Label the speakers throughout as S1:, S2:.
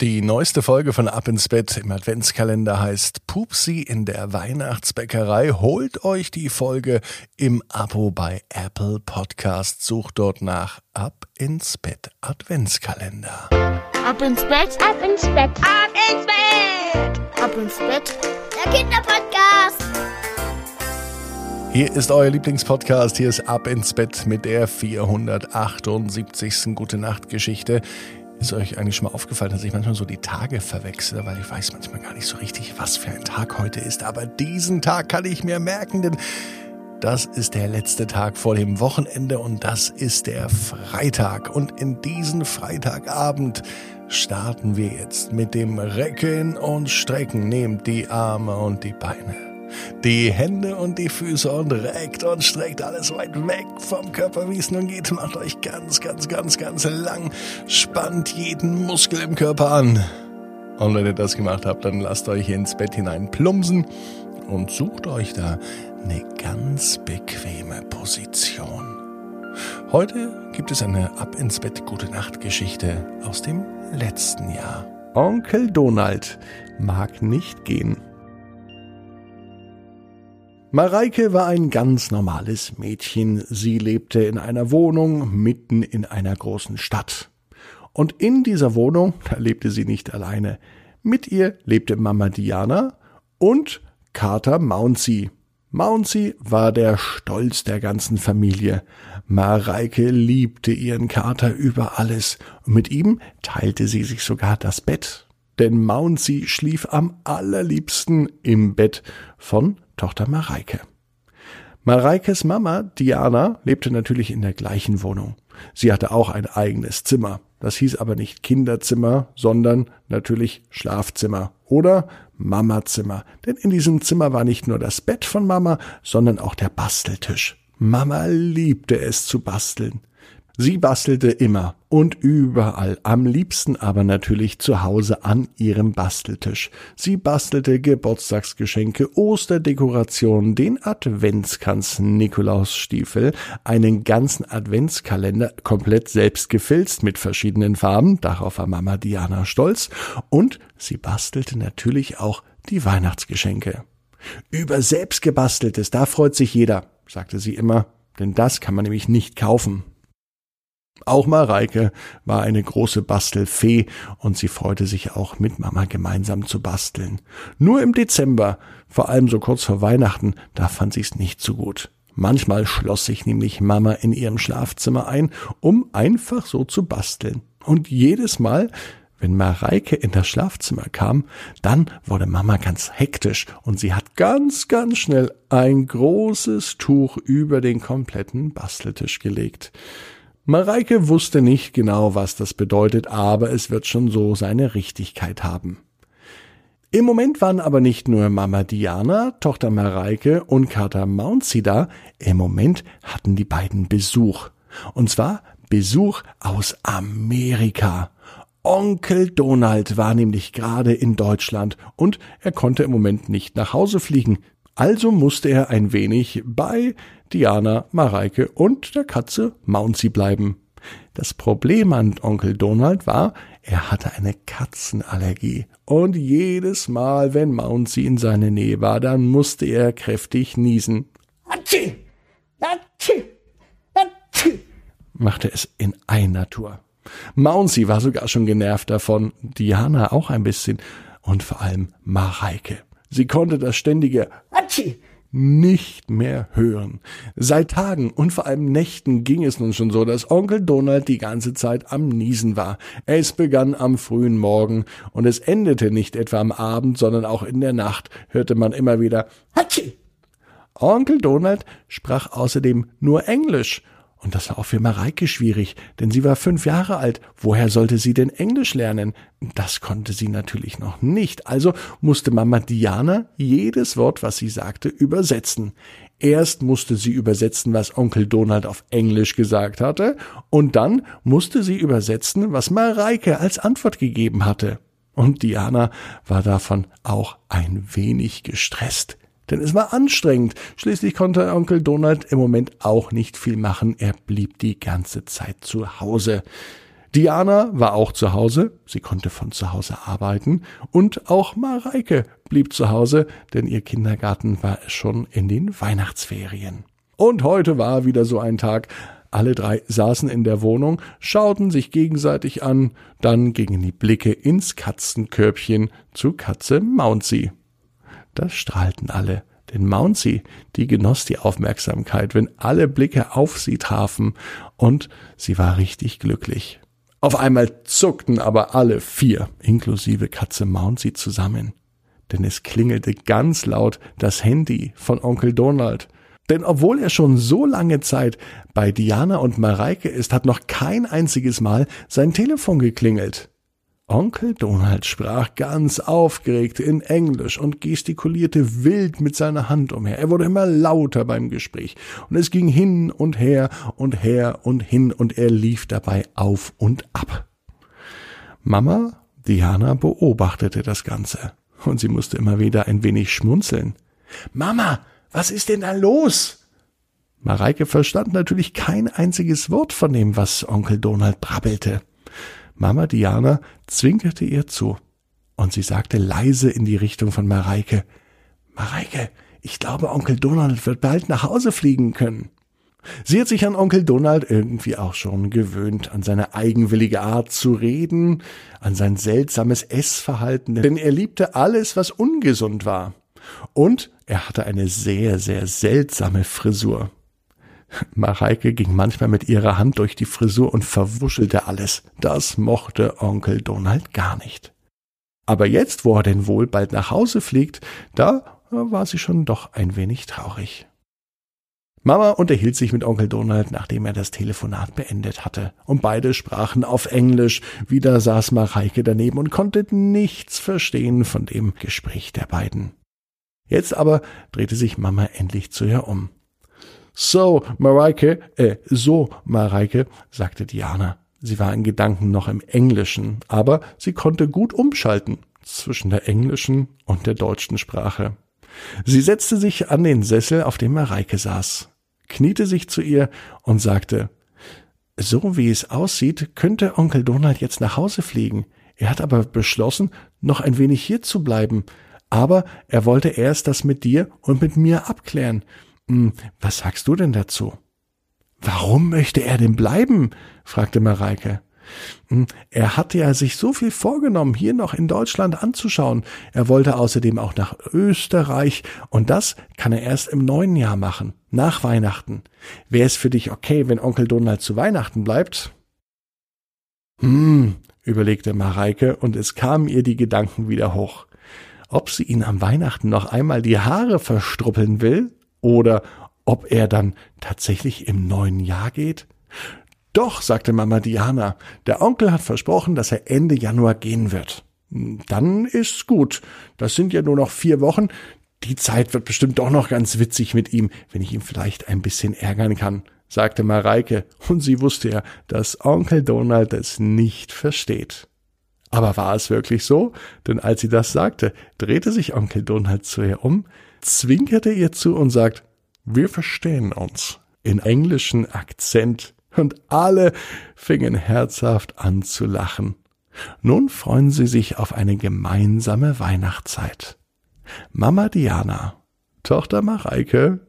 S1: Die neueste Folge von Ab ins Bett im Adventskalender heißt Pupsi in der Weihnachtsbäckerei. Holt euch die Folge im Abo bei Apple Podcast. Sucht dort nach Ab ins Bett Adventskalender.
S2: Ab ins Bett,
S3: ab ins Bett,
S2: ab ins Bett, ab ins Bett.
S3: Der Kinderpodcast.
S1: Hier ist euer Lieblingspodcast. Hier ist Ab ins Bett mit der 478. Gute Nacht Geschichte. Ist euch eigentlich schon mal aufgefallen, dass ich manchmal so die Tage verwechsle, weil ich weiß manchmal gar nicht so richtig, was für ein Tag heute ist. Aber diesen Tag kann ich mir merken, denn das ist der letzte Tag vor dem Wochenende und das ist der Freitag. Und in diesen Freitagabend starten wir jetzt mit dem Recken und Strecken. Nehmt die Arme und die Beine die Hände und die Füße und reckt und streckt alles weit weg vom Körper, wie es nun geht. Macht euch ganz, ganz, ganz, ganz lang. Spannt jeden Muskel im Körper an. Und wenn ihr das gemacht habt, dann lasst euch ins Bett hinein plumpsen und sucht euch da eine ganz bequeme Position. Heute gibt es eine Ab ins Bett Gute Nacht Geschichte aus dem letzten Jahr. Onkel Donald mag nicht gehen. Mareike war ein ganz normales Mädchen. Sie lebte in einer Wohnung mitten in einer großen Stadt. Und in dieser Wohnung, da lebte sie nicht alleine. Mit ihr lebte Mama Diana und Kater Mouncy. Mouncy war der Stolz der ganzen Familie. Mareike liebte ihren Kater über alles und mit ihm teilte sie sich sogar das Bett. Denn Mouncy schlief am allerliebsten im Bett von Tochter Mareike. Mareikes Mama, Diana, lebte natürlich in der gleichen Wohnung. Sie hatte auch ein eigenes Zimmer. Das hieß aber nicht Kinderzimmer, sondern natürlich Schlafzimmer oder Mamazimmer. Denn in diesem Zimmer war nicht nur das Bett von Mama, sondern auch der Basteltisch. Mama liebte es zu basteln. Sie bastelte immer und überall, am liebsten aber natürlich zu Hause an ihrem Basteltisch. Sie bastelte Geburtstagsgeschenke, Osterdekorationen, den Adventskranz, Nikolausstiefel, einen ganzen Adventskalender komplett selbst gefilzt mit verschiedenen Farben, darauf war Mama Diana stolz, und sie bastelte natürlich auch die Weihnachtsgeschenke. Über selbstgebasteltes, da freut sich jeder, sagte sie immer, denn das kann man nämlich nicht kaufen. Auch Mareike war eine große Bastelfee und sie freute sich auch mit Mama gemeinsam zu basteln. Nur im Dezember, vor allem so kurz vor Weihnachten, da fand sie's nicht so gut. Manchmal schloss sich nämlich Mama in ihrem Schlafzimmer ein, um einfach so zu basteln. Und jedes Mal, wenn Mareike in das Schlafzimmer kam, dann wurde Mama ganz hektisch und sie hat ganz, ganz schnell ein großes Tuch über den kompletten Basteltisch gelegt. Mareike wusste nicht genau, was das bedeutet, aber es wird schon so seine Richtigkeit haben. Im Moment waren aber nicht nur Mama Diana, Tochter Mareike und Kater Mouncy da, im Moment hatten die beiden Besuch. Und zwar Besuch aus Amerika. Onkel Donald war nämlich gerade in Deutschland und er konnte im Moment nicht nach Hause fliegen. Also musste er ein wenig bei Diana, Mareike und der Katze Mouncy bleiben. Das Problem an Onkel Donald war, er hatte eine Katzenallergie. Und jedes Mal, wenn Mouncy in seiner Nähe war, dann musste er kräftig niesen. Atschi! Atschi! Atschi! machte es in einer Tour. Mouncy war sogar schon genervt davon, Diana auch ein bisschen und vor allem Mareike. Sie konnte das ständige Atschi nicht mehr hören. Seit Tagen und vor allem Nächten ging es nun schon so, dass Onkel Donald die ganze Zeit am Niesen war. Es begann am frühen Morgen und es endete nicht etwa am Abend, sondern auch in der Nacht hörte man immer wieder Hatschi. Onkel Donald sprach außerdem nur Englisch und das war auch für Mareike schwierig, denn sie war fünf Jahre alt. Woher sollte sie denn Englisch lernen? Das konnte sie natürlich noch nicht. Also musste Mama Diana jedes Wort, was sie sagte, übersetzen. Erst musste sie übersetzen, was Onkel Donald auf Englisch gesagt hatte, und dann musste sie übersetzen, was Mareike als Antwort gegeben hatte. Und Diana war davon auch ein wenig gestresst denn es war anstrengend. Schließlich konnte Onkel Donald im Moment auch nicht viel machen. Er blieb die ganze Zeit zu Hause. Diana war auch zu Hause, sie konnte von zu Hause arbeiten, und auch Mareike blieb zu Hause, denn ihr Kindergarten war schon in den Weihnachtsferien. Und heute war wieder so ein Tag, alle drei saßen in der Wohnung, schauten sich gegenseitig an, dann gingen die Blicke ins Katzenkörbchen zu Katze Mouncy. Da strahlten alle, denn Mouncy, die genoss die Aufmerksamkeit, wenn alle Blicke auf sie trafen, und sie war richtig glücklich. Auf einmal zuckten aber alle vier, inklusive Katze Mouncy, zusammen. Denn es klingelte ganz laut das Handy von Onkel Donald. Denn obwohl er schon so lange Zeit bei Diana und Mareike ist, hat noch kein einziges Mal sein Telefon geklingelt. Onkel Donald sprach ganz aufgeregt in Englisch und gestikulierte wild mit seiner Hand umher. Er wurde immer lauter beim Gespräch und es ging hin und her und her und hin und er lief dabei auf und ab. Mama Diana beobachtete das Ganze und sie musste immer wieder ein wenig schmunzeln. Mama, was ist denn da los? Mareike verstand natürlich kein einziges Wort von dem, was Onkel Donald brabbelte. Mama Diana zwinkerte ihr zu, und sie sagte leise in die Richtung von Mareike Mareike, ich glaube, Onkel Donald wird bald nach Hause fliegen können. Sie hat sich an Onkel Donald irgendwie auch schon gewöhnt, an seine eigenwillige Art zu reden, an sein seltsames Essverhalten, denn er liebte alles, was ungesund war. Und er hatte eine sehr, sehr seltsame Frisur. Mareike ging manchmal mit ihrer Hand durch die Frisur und verwuschelte alles. Das mochte Onkel Donald gar nicht. Aber jetzt, wo er denn wohl bald nach Hause fliegt, da war sie schon doch ein wenig traurig. Mama unterhielt sich mit Onkel Donald, nachdem er das Telefonat beendet hatte, und beide sprachen auf Englisch. Wieder saß Mareike daneben und konnte nichts verstehen von dem Gespräch der beiden. Jetzt aber drehte sich Mama endlich zu ihr um. So, Mareike, äh, so, Mareike, sagte Diana. Sie war in Gedanken noch im Englischen, aber sie konnte gut umschalten zwischen der englischen und der deutschen Sprache. Sie setzte sich an den Sessel, auf dem Mareike saß, kniete sich zu ihr und sagte, so wie es aussieht, könnte Onkel Donald jetzt nach Hause fliegen. Er hat aber beschlossen, noch ein wenig hier zu bleiben. Aber er wollte erst das mit dir und mit mir abklären. Hm, was sagst du denn dazu? Warum möchte er denn bleiben? fragte Mareike. Hm, er hatte ja sich so viel vorgenommen, hier noch in Deutschland anzuschauen. Er wollte außerdem auch nach Österreich und das kann er erst im neuen Jahr machen, nach Weihnachten. Wäre es für dich okay, wenn Onkel Donald zu Weihnachten bleibt? Hm, überlegte Mareike und es kamen ihr die Gedanken wieder hoch. Ob sie ihn am Weihnachten noch einmal die Haare verstruppeln will? Oder ob er dann tatsächlich im neuen Jahr geht? Doch, sagte Mama Diana, der Onkel hat versprochen, dass er Ende Januar gehen wird. Dann ist's gut. Das sind ja nur noch vier Wochen. Die Zeit wird bestimmt doch noch ganz witzig mit ihm, wenn ich ihn vielleicht ein bisschen ärgern kann, sagte Mareike, und sie wusste ja, dass Onkel Donald es nicht versteht. Aber war es wirklich so? Denn als sie das sagte, drehte sich Onkel Donald zu ihr um, zwinkerte ihr zu und sagt, wir verstehen uns in englischen Akzent und alle fingen herzhaft an zu lachen. Nun freuen sie sich auf eine gemeinsame Weihnachtszeit. Mama Diana, Tochter Mareike,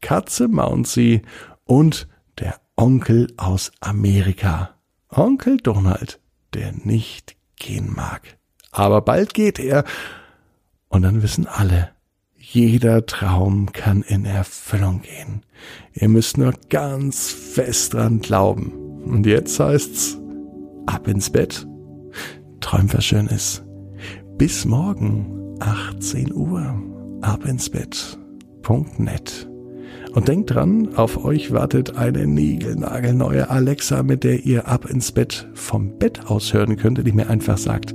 S1: Katze Mouncy und der Onkel aus Amerika, Onkel Donald, der nicht gehen mag. Aber bald geht er, und dann wissen alle, jeder Traum kann in Erfüllung gehen. Ihr müsst nur ganz fest dran glauben. Und jetzt heißt's, ab ins Bett. Träumt was Schönes. Bis morgen, 18 Uhr. Ab ins Bett.net. Und denkt dran, auf euch wartet eine niegelnagelneue Alexa, mit der ihr ab ins Bett vom Bett aus hören könnt, die mir einfach sagt,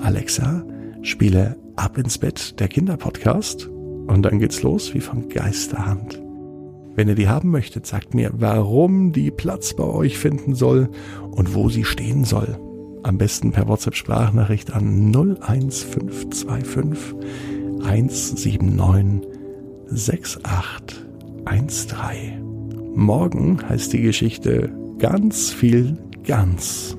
S1: Alexa, spiele ab ins Bett der Kinderpodcast und dann geht's los wie von Geisterhand. Wenn ihr die haben möchtet, sagt mir, warum die Platz bei euch finden soll und wo sie stehen soll. Am besten per WhatsApp-Sprachnachricht an 01525 179 6813. Morgen heißt die Geschichte ganz viel ganz